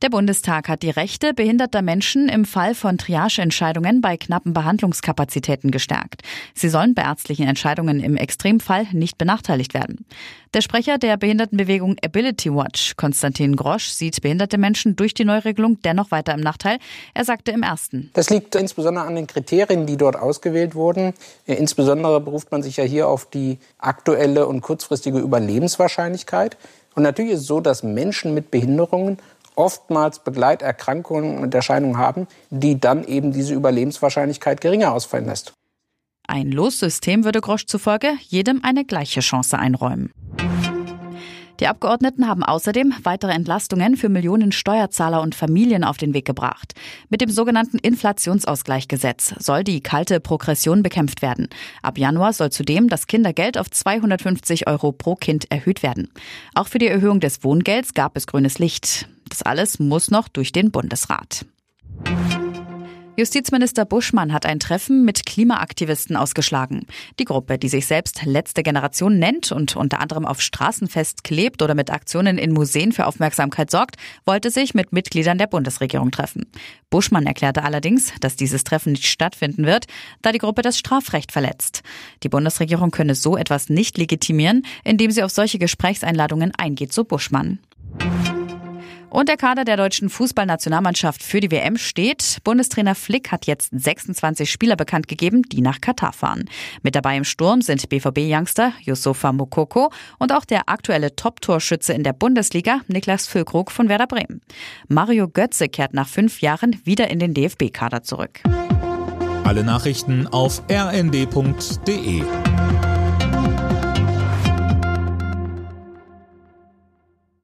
Der Bundestag hat die Rechte behinderter Menschen im Fall von Triageentscheidungen bei knappen Behandlungskapazitäten gestärkt. Sie sollen bei ärztlichen Entscheidungen im Extremfall nicht benachteiligt werden. Der Sprecher der Behindertenbewegung Ability Watch, Konstantin Grosch, sieht behinderte Menschen durch die Neuregelung dennoch weiter im Nachteil. Er sagte im ersten. Das liegt insbesondere an den Kriterien, die dort ausgewählt wurden. Insbesondere beruft man sich ja hier auf die aktuelle und kurzfristige Überlebenswahrscheinlichkeit. Und natürlich ist es so, dass Menschen mit Behinderungen oftmals Begleiterkrankungen und Erscheinungen haben, die dann eben diese Überlebenswahrscheinlichkeit geringer ausfallen lässt. Ein Lossystem würde Grosch zufolge jedem eine gleiche Chance einräumen. Die Abgeordneten haben außerdem weitere Entlastungen für Millionen Steuerzahler und Familien auf den Weg gebracht. Mit dem sogenannten Inflationsausgleichgesetz soll die kalte Progression bekämpft werden. Ab Januar soll zudem das Kindergeld auf 250 Euro pro Kind erhöht werden. Auch für die Erhöhung des Wohngelds gab es grünes Licht. Das alles muss noch durch den Bundesrat. Justizminister Buschmann hat ein Treffen mit Klimaaktivisten ausgeschlagen. Die Gruppe, die sich selbst letzte Generation nennt und unter anderem auf Straßenfest klebt oder mit Aktionen in Museen für Aufmerksamkeit sorgt, wollte sich mit Mitgliedern der Bundesregierung treffen. Buschmann erklärte allerdings, dass dieses Treffen nicht stattfinden wird, da die Gruppe das Strafrecht verletzt. Die Bundesregierung könne so etwas nicht legitimieren, indem sie auf solche Gesprächseinladungen eingeht, so Buschmann. Und der Kader der deutschen Fußballnationalmannschaft für die WM steht. Bundestrainer Flick hat jetzt 26 Spieler bekannt gegeben, die nach Katar fahren. Mit dabei im Sturm sind BVB-Youngster Yusufa Mokoko und auch der aktuelle Top-Torschütze in der Bundesliga, Niklas Füllkrug von Werder Bremen. Mario Götze kehrt nach fünf Jahren wieder in den DFB-Kader zurück. Alle Nachrichten auf rnd.de